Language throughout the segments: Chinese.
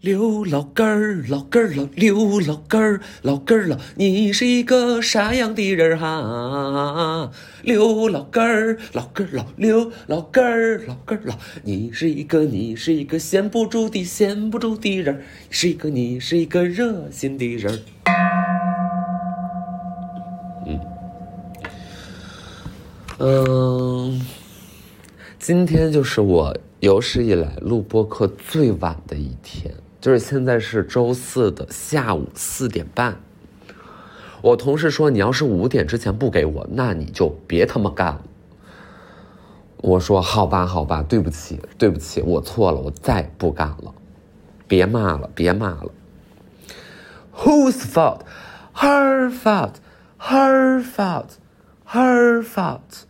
刘老根儿，老根儿老刘老根儿，老根儿老，你是一个啥样的人哈？刘老根儿，老根儿老刘老根儿，老根儿老，你是一个你是一个闲不住的闲不住的人，是一个你是一个热心的人。嗯嗯，今天就是我有史以来录播课最晚的一天。就是现在是周四的下午四点半，我同事说你要是五点之前不给我，那你就别他妈干了。我说好吧，好吧，对不起，对不起，我错了，我再不干了。别骂了，别骂了。Whose fault? Her fault. Her fault. Her fault.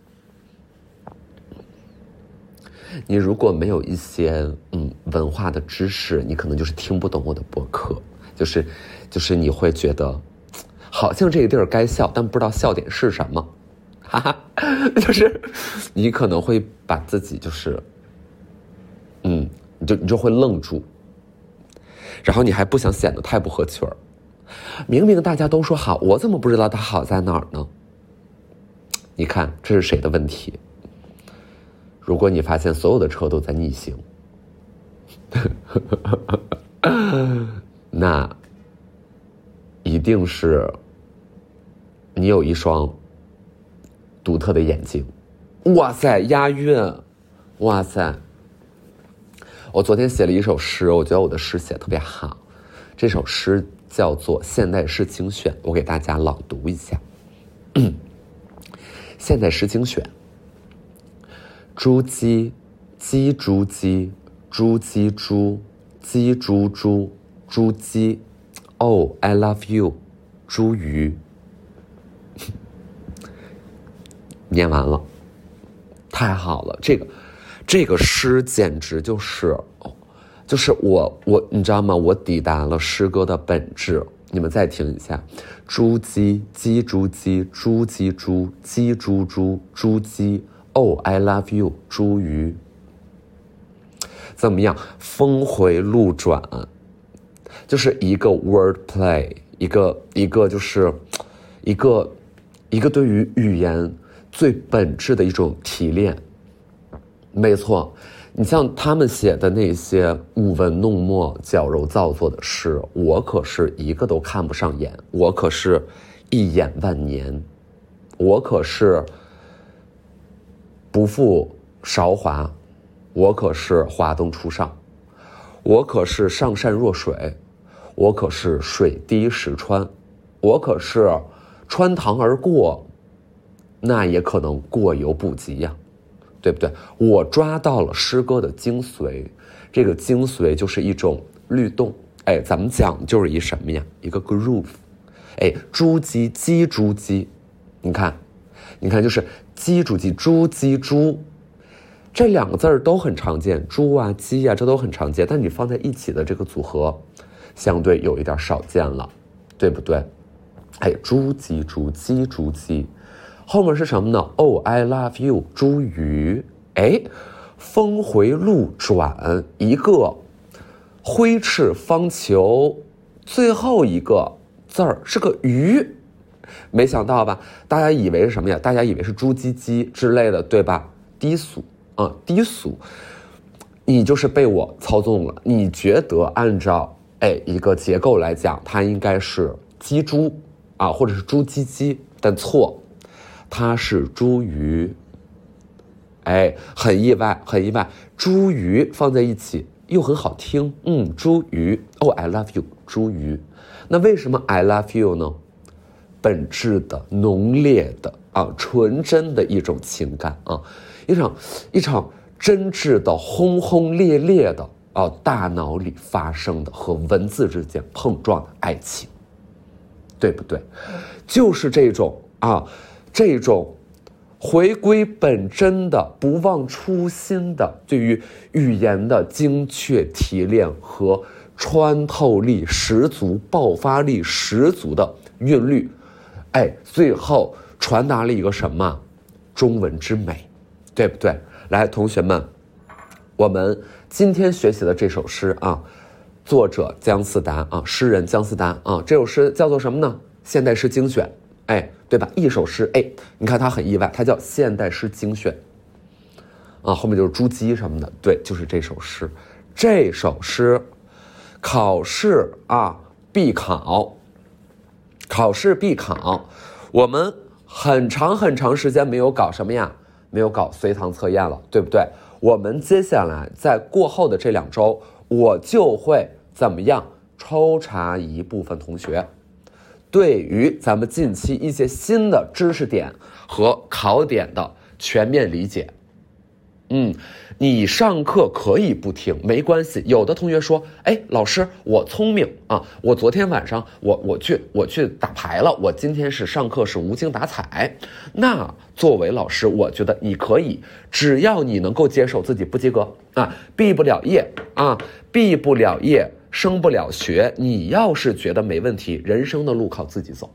你如果没有一些嗯文化的知识，你可能就是听不懂我的博客，就是就是你会觉得好像这个地儿该笑，但不知道笑点是什么，哈哈，就是你可能会把自己就是嗯，你就你就会愣住，然后你还不想显得太不合群儿，明明大家都说好，我怎么不知道它好在哪儿呢？你看这是谁的问题？如果你发现所有的车都在逆行，那一定是你有一双独特的眼睛。哇塞，押韵！哇塞！我昨天写了一首诗，我觉得我的诗写特别好。这首诗叫做《现代诗精选》，我给大家朗读一下。现代诗精选。猪鸡，鸡猪鸡，猪鸡猪，鸡猪猪，猪鸡。Oh, I love you，猪鱼。念完了，太好了！这个，这个诗简直就是，就是我我你知道吗？我抵达了诗歌的本质。你们再听一下：猪鸡，鸡猪鸡，猪鸡猪，鸡猪猪，猪鸡。Oh, I love you，茱萸。怎么样？峰回路转，就是一个 word play，一个一个就是一个一个对于语言最本质的一种提炼。没错，你像他们写的那些舞文弄墨、矫揉造作的诗，我可是一个都看不上眼，我可是一眼万年，我可是。不负韶华，我可是华灯初上，我可是上善若水，我可是水滴石穿，我可是穿堂而过，那也可能过犹不及呀，对不对？我抓到了诗歌的精髓，这个精髓就是一种律动，哎，咱们讲就是一什么呀？一个 groove，哎，猪鸡鸡猪鸡，你看，你看就是。鸡主鸡猪鸡猪，这两个字儿都很常见，猪啊鸡啊，这都很常见。但你放在一起的这个组合，相对有一点少见了，对不对？哎，猪鸡猪鸡猪鸡，后面是什么呢？Oh I love you，猪鱼。哎，峰回路转，一个挥斥方遒，最后一个字儿是个鱼。没想到吧？大家以为是什么呀？大家以为是猪鸡鸡之类的，对吧？低俗啊，低俗！你就是被我操纵了。你觉得按照哎一个结构来讲，它应该是鸡猪啊，或者是猪鸡鸡，但错，它是猪鱼。哎，很意外，很意外。猪鱼放在一起又很好听，嗯，猪鱼。Oh, I love you，猪鱼。那为什么 I love you 呢？本质的、浓烈的啊，纯真的一种情感啊，一场一场真挚的、轰轰烈烈的啊，大脑里发生的和文字之间碰撞的爱情，对不对？就是这种啊，这种回归本真的、不忘初心的，对于语言的精确提炼和穿透力十足、爆发力十足的韵律。哎，最后传达了一个什么？中文之美，对不对？来，同学们，我们今天学习的这首诗啊，作者姜思达啊，诗人姜思达啊，这首诗叫做什么呢？现代诗精选，哎，对吧？一首诗，哎，你看他很意外，他叫现代诗精选，啊，后面就是朱姬什么的，对，就是这首诗，这首诗，考试啊必考，考试必考，我们很长很长时间没有搞什么呀？没有搞随堂测验了，对不对？我们接下来在过后的这两周。我就会怎么样抽查一部分同学，对于咱们近期一些新的知识点和考点的全面理解。嗯，你上课可以不听，没关系。有的同学说：“哎，老师，我聪明啊，我昨天晚上我我去我去打牌了，我今天是上课是无精打采。”那作为老师，我觉得你可以，只要你能够接受自己不及格啊，毕不了业啊，毕不了业，升不了学。你要是觉得没问题，人生的路靠自己走，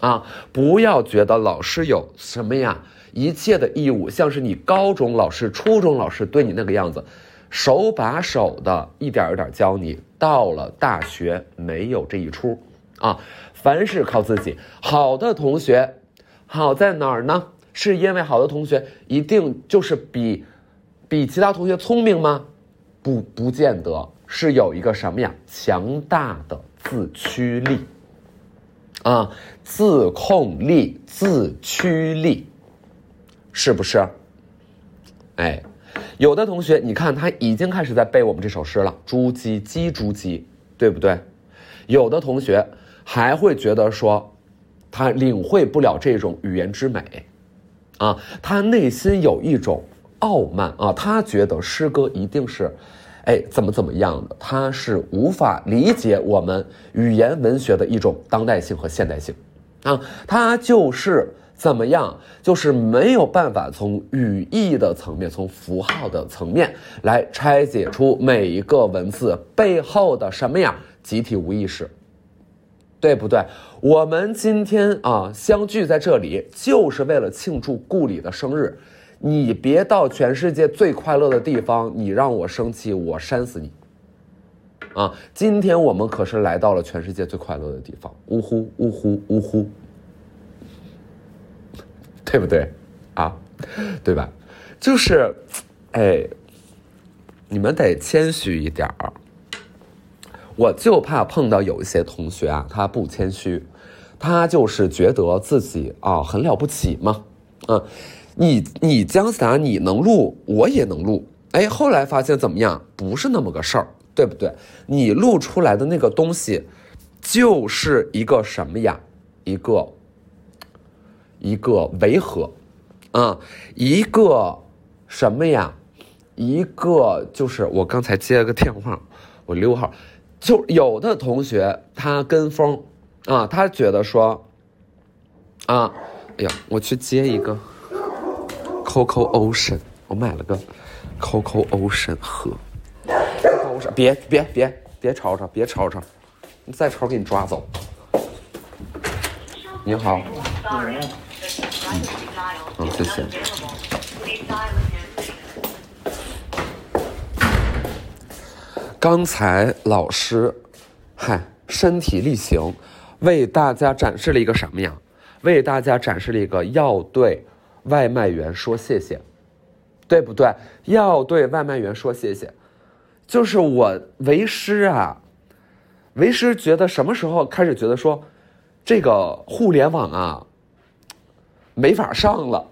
啊，不要觉得老师有什么呀。一切的义务，像是你高中老师、初中老师对你那个样子，手把手的一点一点教你。到了大学没有这一出，啊，凡事靠自己。好的同学，好在哪儿呢？是因为好的同学一定就是比，比其他同学聪明吗？不，不见得是有一个什么呀？强大的自驱力，啊，自控力、自驱力。是不是？哎，有的同学，你看他已经开始在背我们这首诗了，“朱姬鸡朱姬”，对不对？有的同学还会觉得说，他领会不了这种语言之美，啊，他内心有一种傲慢啊，他觉得诗歌一定是，哎，怎么怎么样的，他是无法理解我们语言文学的一种当代性和现代性，啊，他就是。怎么样？就是没有办法从语义的层面，从符号的层面来拆解出每一个文字背后的什么呀？集体无意识，对不对？我们今天啊相聚在这里，就是为了庆祝顾里的生日。你别到全世界最快乐的地方，你让我生气，我扇死你！啊，今天我们可是来到了全世界最快乐的地方。呜呼呜呼呜呼！对不对，啊，对吧？就是，哎，你们得谦虚一点儿。我就怕碰到有一些同学啊，他不谦虚，他就是觉得自己啊很了不起嘛。嗯，你你姜思达你能录，我也能录。哎，后来发现怎么样？不是那么个事儿，对不对？你录出来的那个东西，就是一个什么呀？一个。一个维和，啊，一个什么呀？一个就是我刚才接了个电话，我溜号，就有的同学他跟风，啊，他觉得说，啊，哎呀，我去接一个，Coco Ocean，我买了个 Coco Ocean 喝 Ocean，别别别别吵吵，别吵吵，你再吵给你抓走。你好。谢谢。刚才老师，嗨，身体力行，为大家展示了一个什么呀？为大家展示了一个要对外卖员说谢谢，对不对？要对外卖员说谢谢，就是我为师啊，为师觉得什么时候开始觉得说，这个互联网啊。没法上了，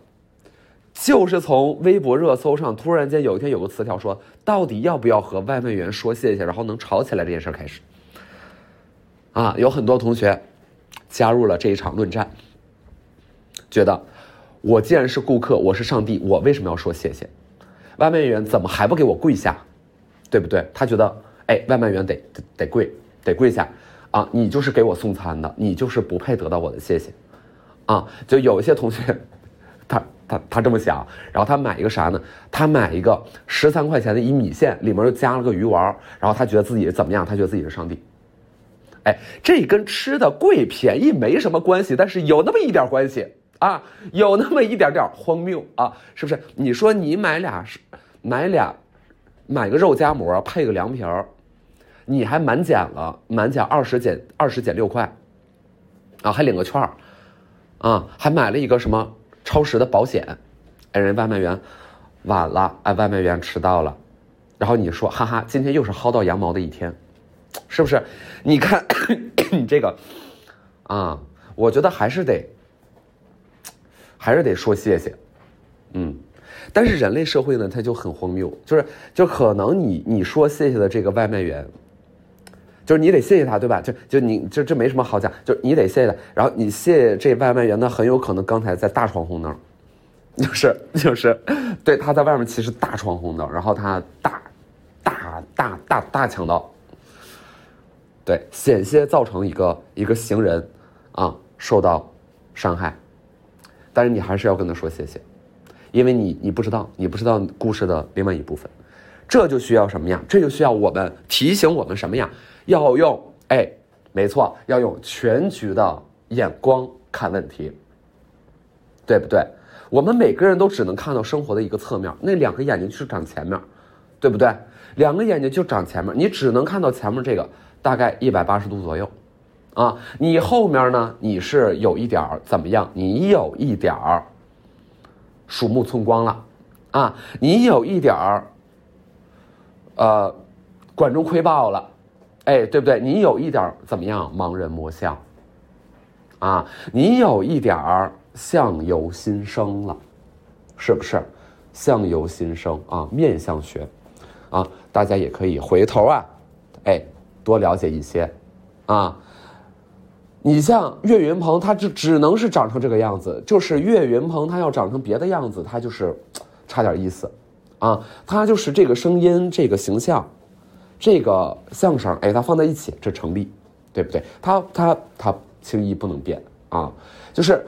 就是从微博热搜上突然间有一天有个词条说，到底要不要和外卖员说谢谢，然后能吵起来这件事开始。啊，有很多同学加入了这一场论战，觉得我既然是顾客，我是上帝，我为什么要说谢谢？外卖员怎么还不给我跪下？对不对？他觉得，哎，外卖员得得跪，得跪下啊！你就是给我送餐的，你就是不配得到我的谢谢。啊，就有一些同学，他他他这么想，然后他买一个啥呢？他买一个十三块钱的一米线，里面又加了个鱼丸，然后他觉得自己怎么样？他觉得自己是上帝。哎，这跟吃的贵便宜没什么关系，但是有那么一点关系啊，有那么一点点荒谬啊，是不是？你说你买俩，买俩，买个肉夹馍配个凉皮儿，你还满减了，满减二十减二十减六块，啊，还领个券儿，啊，还买了一个什么超时的保险，哎，人外卖员晚了，哎，外卖员迟到了，然后你说哈哈，今天又是薅到羊毛的一天，是不是？你看你这个，啊，我觉得还是得还是得说谢谢，嗯。但是人类社会呢，它就很荒谬，就是就可能你你说谢谢的这个外卖员，就是你得谢谢他，对吧？就就你这这没什么好讲，就是你得谢谢他。然后你谢谢这外卖员，那很有可能刚才在大闯红灯，就是就是，对，他在外面其实大闯红灯，然后他大大大大大抢道，对，险些造成一个一个行人啊受到伤害，但是你还是要跟他说谢谢。因为你你不知道，你不知道故事的另外一部分，这就需要什么呀？这就需要我们提醒我们什么呀？要用哎，没错，要用全局的眼光看问题，对不对？我们每个人都只能看到生活的一个侧面，那两个眼睛就是长前面，对不对？两个眼睛就长前面，你只能看到前面这个大概一百八十度左右，啊，你后面呢？你是有一点儿怎么样？你有一点儿。鼠目寸光了，啊，你有一点儿，呃，管中窥豹了，哎，对不对？你有一点怎么样？盲人摸象，啊，你有一点儿相由心生了，是不是？相由心生啊，面相学，啊，大家也可以回头啊，哎，多了解一些，啊。你像岳云鹏，他就只能是长成这个样子。就是岳云鹏，他要长成别的样子，他就是 差点意思，啊，他就是这个声音、这个形象、这个相声，哎，他放在一起，这成立，对不对？他他他轻易不能变啊，就是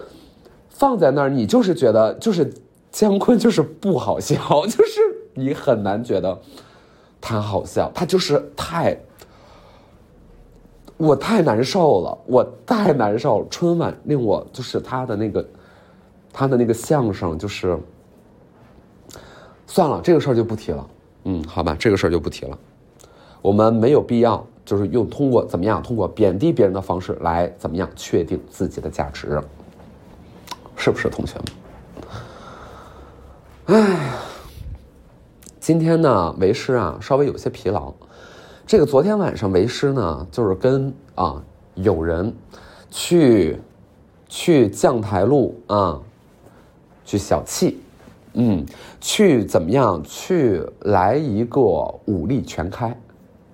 放在那儿，你就是觉得就是姜昆就是不好笑，就是你很难觉得他好笑，他就是太。我太难受了，我太难受。春晚令我就是他的那个，他的那个相声就是，算了，这个事儿就不提了。嗯，好吧，这个事儿就不提了。我们没有必要就是用通过怎么样，通过贬低别人的方式来怎么样确定自己的价值，是不是，同学们？哎，今天呢，为师啊，稍微有些疲劳。这个昨天晚上为师呢，就是跟啊有人去去将台路啊，去小气，嗯，去怎么样？去来一个武力全开，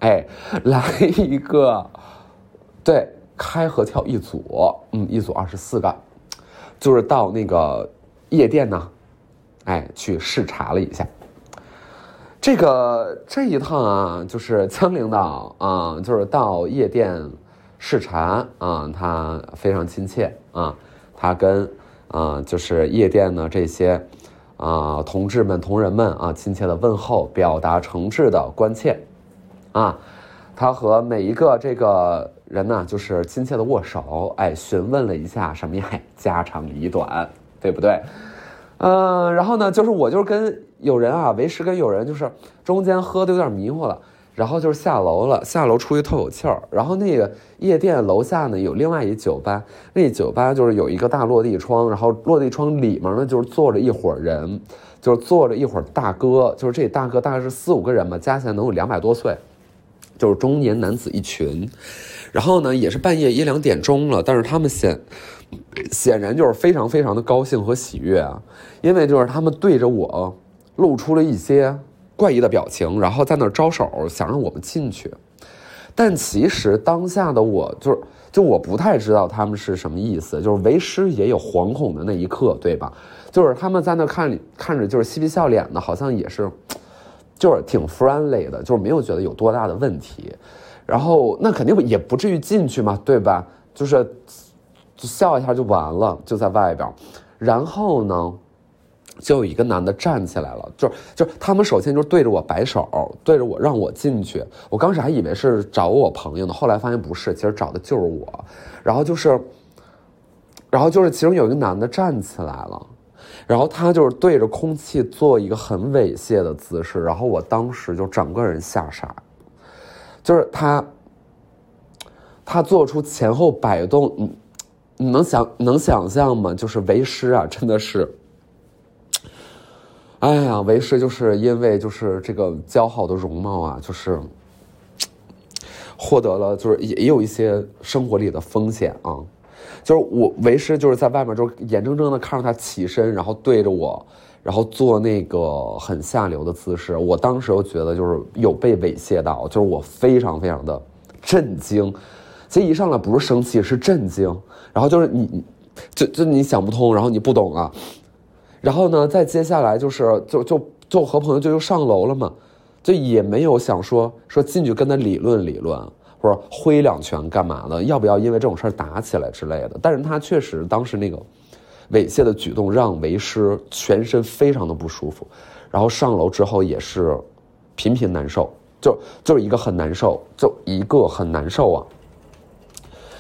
哎，来一个对开合跳一组，嗯，一组二十四个，就是到那个夜店呢，哎，去视察了一下。这个这一趟啊，就是江领导啊，就是到夜店视察啊，他非常亲切啊，他跟啊就是夜店的这些啊同志们、同仁们啊亲切的问候，表达诚挚的关切啊，他和每一个这个人呢，就是亲切的握手，哎，询问了一下什么呀，家长里短，对不对？嗯，然后呢，就是我就是跟。有人啊，为师跟有人就是中间喝的有点迷糊了，然后就是下楼了，下楼出去透口气儿。然后那个夜店楼下呢有另外一酒吧，那酒吧就是有一个大落地窗，然后落地窗里面呢就是坐着一伙人，就是坐着一伙大哥，就是这大哥大概是四五个人吧，加起来能有两百多岁，就是中年男子一群。然后呢也是半夜一两点钟了，但是他们显显然就是非常非常的高兴和喜悦啊，因为就是他们对着我。露出了一些怪异的表情，然后在那招手，想让我们进去。但其实当下的我就是，就我不太知道他们是什么意思。就是为师也有惶恐的那一刻，对吧？就是他们在那看看着，就是嬉皮笑脸的，好像也是，就是挺 friendly 的，就是没有觉得有多大的问题。然后那肯定也不至于进去嘛，对吧？就是笑一下就完了，就在外边。然后呢？就有一个男的站起来了，就就他们首先就对着我摆手，对着我让我进去。我刚始还以为是找我朋友呢，后来发现不是，其实找的就是我。然后就是，然后就是其中有一个男的站起来了，然后他就是对着空气做一个很猥亵的姿势，然后我当时就整个人吓傻，就是他，他做出前后摆动，你你能想能想象吗？就是为师啊，真的是，哎呀，为师就是因为就是这个姣好的容貌啊，就是 获得了，就是也也有一些生活里的风险啊。就是我为师就是在外面，就眼睁睁的看着他起身，然后对着我，然后做那个很下流的姿势。我当时又觉得就是有被猥亵到，就是我非常非常的震惊。其实一上来不是生气，是震惊。然后就是你，就就你想不通，然后你不懂啊。然后呢，再接下来就是就就就和朋友就又上楼了嘛，就也没有想说说进去跟他理论理论。或者挥两拳干嘛的？要不要因为这种事儿打起来之类的？但是他确实当时那个猥亵的举动让为师全身非常的不舒服，然后上楼之后也是频频难受，就就是一个很难受，就一个很难受啊。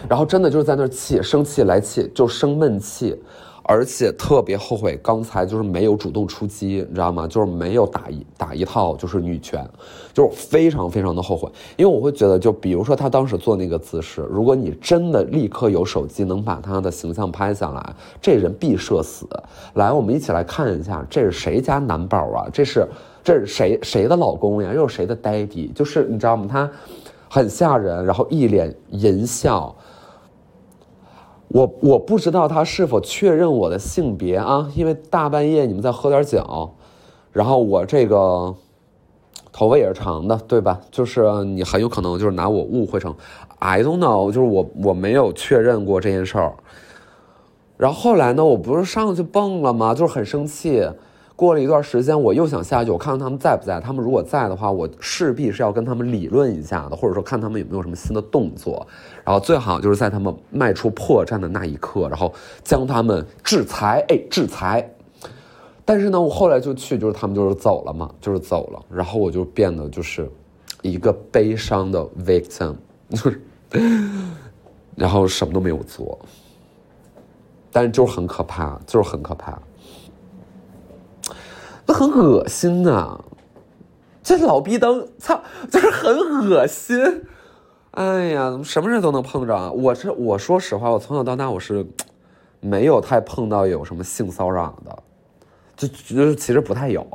然后真的就是在那儿气，生气来气就生闷气。而且特别后悔刚才就是没有主动出击，你知道吗？就是没有打一打一套就是女拳，就是非常非常的后悔。因为我会觉得，就比如说他当时做那个姿势，如果你真的立刻有手机能把他的形象拍下来，这人必社死。来，我们一起来看一下，这是谁家男宝啊？这是这是谁谁的老公呀？又是谁的 daddy？就是你知道吗？他很吓人，然后一脸淫笑。我我不知道他是否确认我的性别啊，因为大半夜你们在喝点酒，然后我这个头发也是长的，对吧？就是你很有可能就是拿我误会成，I don't know，就是我我没有确认过这件事儿。然后后来呢，我不是上去蹦了吗？就是很生气。过了一段时间，我又想下去，我看看他们在不在。他们如果在的话，我势必是要跟他们理论一下的，或者说看他们有没有什么新的动作。然后最好就是在他们迈出破绽的那一刻，然后将他们制裁。哎，制裁。但是呢，我后来就去，就是他们就是走了嘛，就是走了。然后我就变得就是一个悲伤的 victim，就 是，然后什么都没有做。但是就是很可怕，就是很可怕。那很恶心呐，这老逼灯，操，就是很恶心。哎呀，什么人都能碰着。我是我说实话，我从小到大我是没有太碰到有什么性骚扰的，就就其实不太有。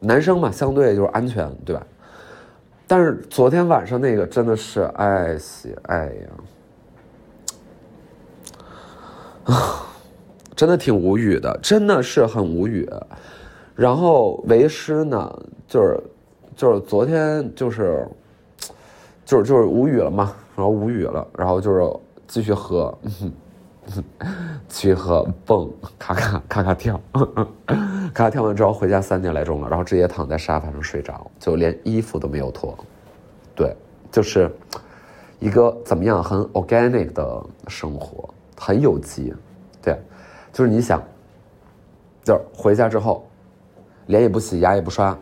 男生嘛，相对就是安全，对吧？但是昨天晚上那个真的是，哎西，哎呀，啊，真的挺无语的，真的是很无语。然后为师呢，就是，就是昨天就是，就是就是无语了嘛，然后无语了，然后就是继续喝，继续喝蹦咔咔咔咔跳，咔咔跳完之后回家三点来钟了，然后直接躺在沙发上睡着，就连衣服都没有脱，对，就是一个怎么样很 organic 的生活，很有机，对，就是你想，就是回家之后。脸也不洗，牙也不刷，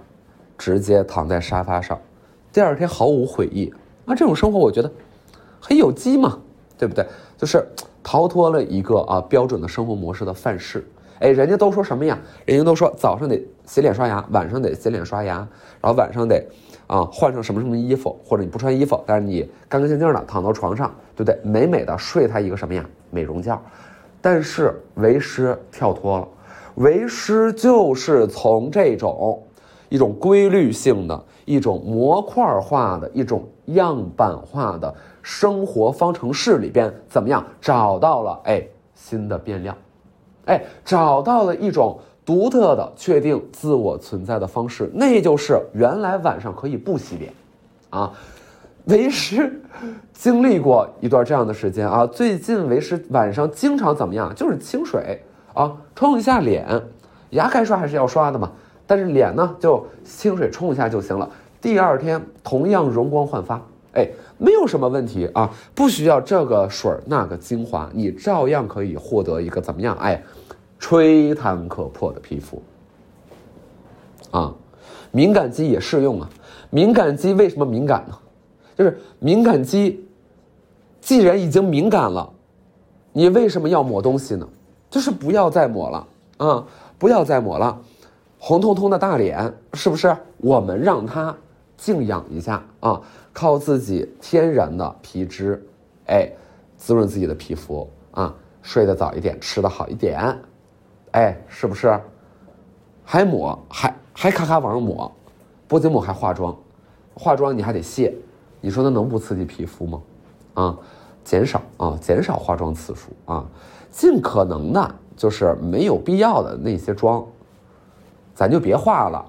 直接躺在沙发上，第二天毫无悔意。那这种生活，我觉得很有机嘛，对不对？就是逃脱了一个啊标准的生活模式的范式。哎，人家都说什么呀？人家都说早上得洗脸刷牙，晚上得洗脸刷牙，然后晚上得啊换上什么什么衣服，或者你不穿衣服，但是你干干净净的躺到床上，对不对？美美的睡他一个什么呀？美容觉。但是为师跳脱了。为师就是从这种一种规律性的、一种模块化的、一种样板化的生活方程式里边，怎么样找到了哎新的变量，哎找到了一种独特的确定自我存在的方式，那就是原来晚上可以不洗脸，啊，为师经历过一段这样的时间啊，最近为师晚上经常怎么样，就是清水。啊，冲一下脸，牙该刷还是要刷的嘛。但是脸呢，就清水冲一下就行了。第二天同样容光焕发，哎，没有什么问题啊，不需要这个水那个精华，你照样可以获得一个怎么样？哎，吹弹可破的皮肤。啊，敏感肌也适用啊。敏感肌为什么敏感呢？就是敏感肌既然已经敏感了，你为什么要抹东西呢？就是不要再抹了啊！不要再抹了，红彤彤的大脸是不是？我们让它静养一下啊！靠自己天然的皮脂，哎，滋润自己的皮肤啊，睡得早一点，吃的好一点，哎，是不是？还抹，还还咔咔往上抹，不仅抹还化妆，化妆你还得卸，你说那能不刺激皮肤吗？啊，减少啊，减少化妆次数啊，尽可能的就是没有必要的那些妆，咱就别化了，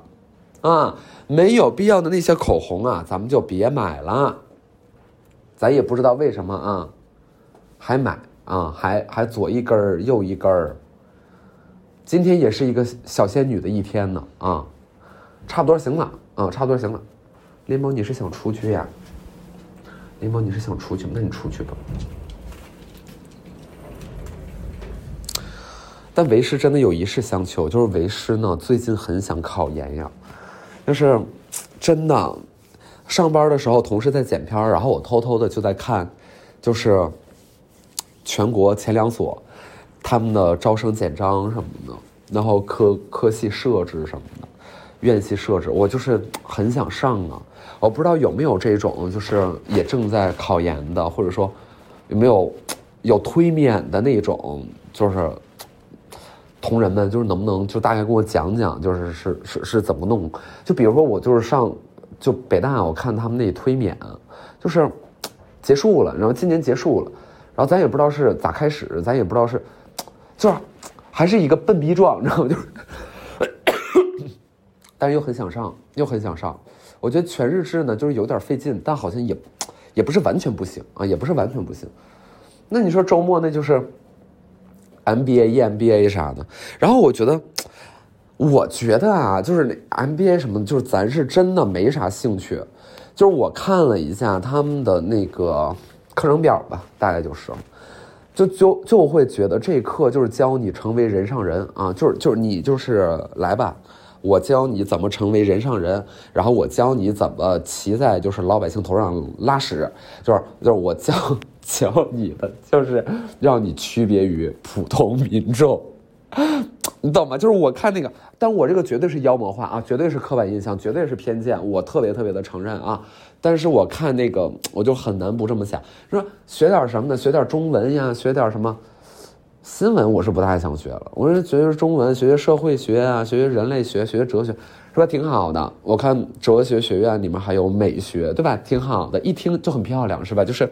啊，没有必要的那些口红啊，咱们就别买了，咱也不知道为什么啊，还买啊，还还左一根儿右一根儿。今天也是一个小仙女的一天呢啊，差不多行了啊，差不多行了。林某，你是想出去呀？林某，你是想出去？那你出去吧。但为师真的有一事相求，就是为师呢最近很想考研呀，就是真的，上班的时候同事在剪片然后我偷偷的就在看，就是全国前两所。他们的招生简章什么的，然后科科系设置什么的，院系设置，我就是很想上啊。我不知道有没有这种，就是也正在考研的，或者说有没有有推免的那种，就是同仁们，就是能不能就大概跟我讲讲，就是是是是怎么弄？就比如说我就是上就北大，我看他们那推免，就是结束了，然后今年结束了，然后咱也不知道是咋开始，咱也不知道是。就是，还是一个笨逼状，你知道吗？就是，但是又很想上，又很想上。我觉得全日制呢，就是有点费劲，但好像也，也不是完全不行啊，也不是完全不行。那你说周末那就是 MBA、EMBA 啥的。然后我觉得，我觉得啊，就是那 MBA 什么，就是咱是真的没啥兴趣。就是我看了一下他们的那个课程表吧，大概就是。就就就会觉得这课就是教你成为人上人啊，就是就是你就是来吧，我教你怎么成为人上人，然后我教你怎么骑在就是老百姓头上拉屎，就是就是我教教你的就是让你区别于普通民众。你懂吗？就是我看那个，但我这个绝对是妖魔化啊，绝对是刻板印象，绝对是偏见，我特别特别的承认啊。但是我看那个，我就很难不这么想，说学点什么呢？学点中文呀，学点什么新闻，我是不太想学了。我说学学中文，学学社会学啊，学学人类学，学学哲学，是吧？挺好的。我看哲学学院里面还有美学，对吧？挺好的，一听就很漂亮，是吧？就是，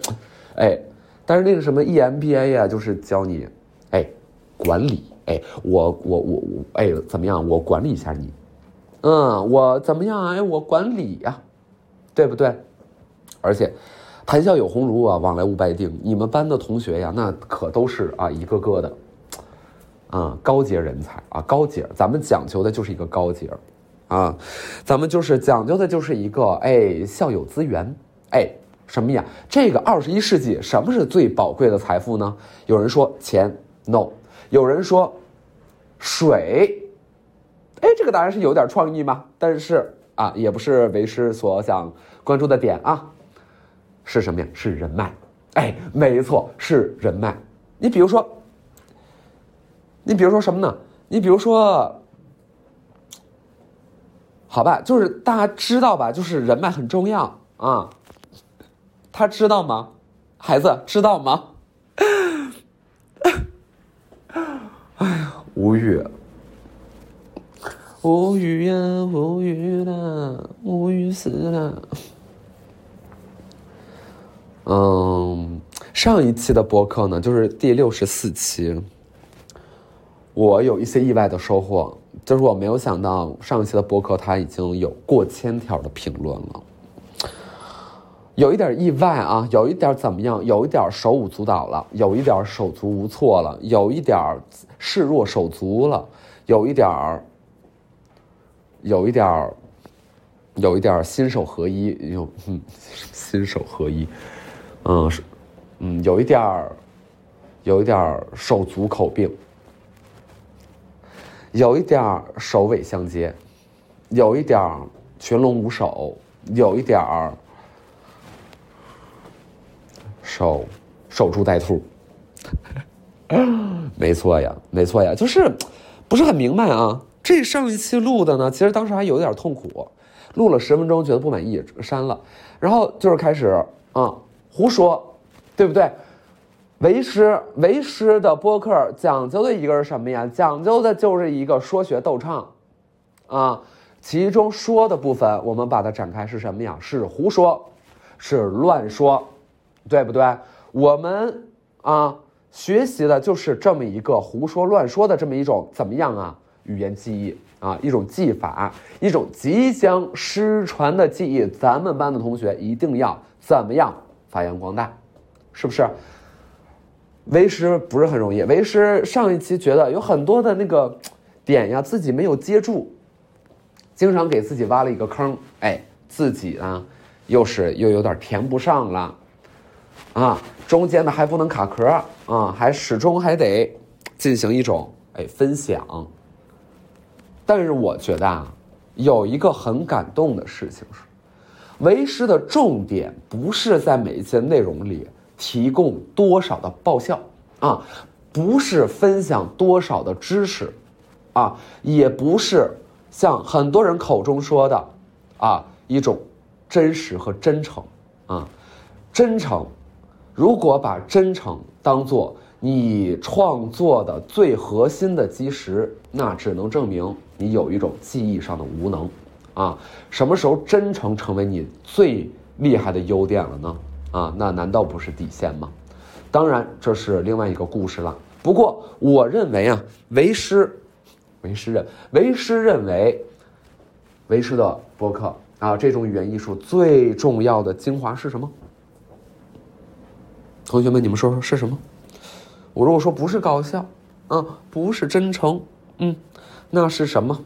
哎，但是那个什么 EMBA 呀，就是教你，哎，管理。哎，我我我我，哎，怎么样？我管理一下你，嗯，我怎么样？哎，我管理呀，对不对？而且，谈笑有鸿儒啊，往来无白丁。你们班的同学呀，那可都是啊，一个个的，啊，高阶人才啊，高阶。咱们讲求的就是一个高阶，啊，咱们就是讲究的就是一个哎，校友资源。哎，什么呀？这个二十一世纪，什么是最宝贵的财富呢？有人说钱，no。有人说，水，哎，这个当然是有点创意嘛，但是啊，也不是为师所想关注的点啊，是什么呀？是人脉，哎，没错，是人脉。你比如说，你比如说什么呢？你比如说，好吧，就是大家知道吧，就是人脉很重要啊，他知道吗？孩子知道吗？哎呀，无语，无语呀，无语了，无语死了。嗯，上一期的播客呢，就是第六十四期，我有一些意外的收获，就是我没有想到上一期的播客它已经有过千条的评论了。有一点意外啊，有一点怎么样？有一点手舞足蹈了，有一点手足无措了，有一点视若手足了，有一点有一点有一点心手合一，有嗯，心手合一，嗯是，嗯有一点有一点手足口病，有一点首尾相接，有一点群龙无首，有一点儿。守守株待兔，没错呀，没错呀，就是不是很明白啊。这上一期录的呢，其实当时还有点痛苦，录了十分钟，觉得不满意，删了。然后就是开始啊胡说，对不对？为师为师的播客讲究的一个是什么呀？讲究的就是一个说学逗唱，啊，其中说的部分我们把它展开是什么呀？是胡说，是乱说，对不对？我们啊学习的就是这么一个胡说乱说的这么一种怎么样啊？语言记忆啊，一种技法，一种即将失传的记忆。咱们班的同学一定要怎么样发扬光大，是不是？为师不是很容易。为师上一期觉得有很多的那个点呀，自己没有接住，经常给自己挖了一个坑，哎，自己呢又是又有点填不上了，啊，中间呢还不能卡壳啊，还始终还得进行一种哎分享。但是我觉得啊，有一个很感动的事情是，为师的重点不是在每一节内容里。提供多少的爆笑啊？不是分享多少的知识，啊，也不是像很多人口中说的，啊，一种真实和真诚啊。真诚，如果把真诚当做你创作的最核心的基石，那只能证明你有一种记忆上的无能啊。什么时候真诚成为你最厉害的优点了呢？啊，那难道不是底线吗？当然，这是另外一个故事了。不过，我认为啊，为师，为师认，为师认为，为师的博客啊，这种语言艺术最重要的精华是什么？同学们，你们说说是什么？我如果说不是搞笑，啊，不是真诚，嗯，那是什么？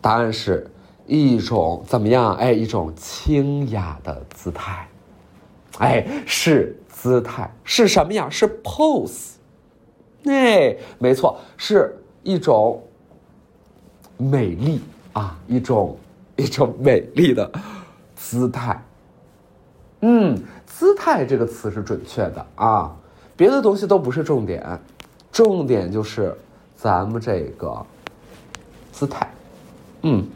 答案是。一种怎么样？哎，一种清雅的姿态，哎，是姿态，是什么呀？是 pose，哎，没错，是一种美丽啊，一种一种美丽的姿态。嗯，姿态这个词是准确的啊，别的东西都不是重点，重点就是咱们这个姿态，嗯。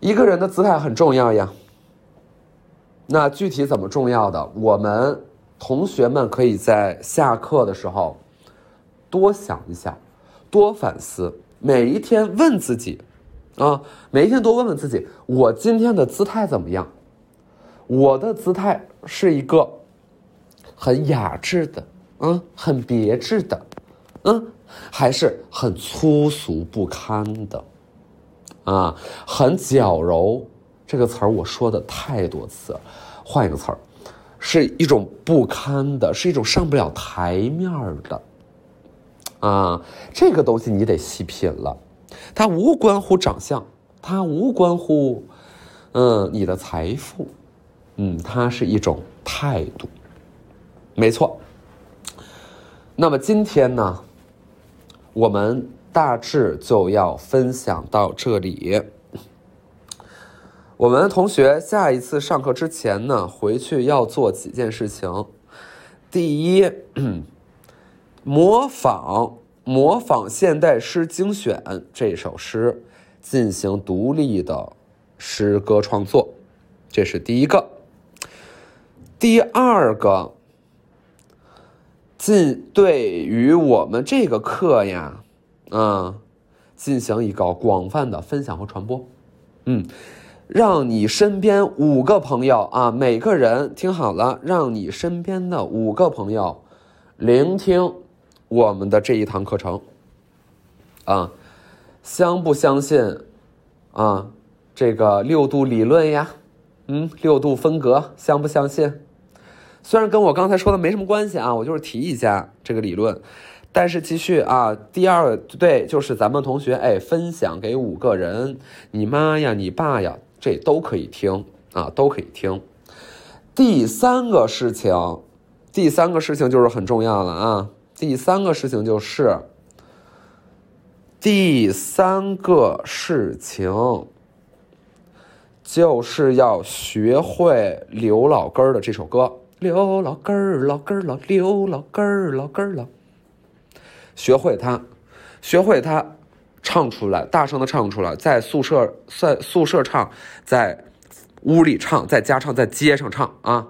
一个人的姿态很重要呀。那具体怎么重要的？我们同学们可以在下课的时候多想一想，多反思。每一天问自己，啊，每一天多问问自己：我今天的姿态怎么样？我的姿态是一个很雅致的，嗯，很别致的，嗯，还是很粗俗不堪的？啊，很矫揉，这个词儿我说的太多次，换一个词儿，是一种不堪的，是一种上不了台面的。啊，这个东西你得细品了，它无关乎长相，它无关乎，嗯，你的财富，嗯，它是一种态度，没错。那么今天呢，我们。大致就要分享到这里。我们同学下一次上课之前呢，回去要做几件事情。第一，模仿模仿现代诗精选这首诗，进行独立的诗歌创作，这是第一个。第二个，进对于我们这个课呀。啊，进行一个广泛的分享和传播，嗯，让你身边五个朋友啊，每个人听好了，让你身边的五个朋友聆听我们的这一堂课程，啊，相不相信啊？这个六度理论呀，嗯，六度分隔，相不相信？虽然跟我刚才说的没什么关系啊，我就是提一下这个理论。但是继续啊，第二对就是咱们同学哎，分享给五个人，你妈呀，你爸呀，这都可以听啊，都可以听。第三个事情，第三个事情就是很重要了啊。第三个事情就是，第三个事情就是要学会刘老根儿的这首歌，刘老根儿，老根儿老，刘老根儿，老根儿老。学会它，学会它，唱出来，大声的唱出来，在宿舍在宿舍唱，在屋里唱，在家唱，在街上唱啊！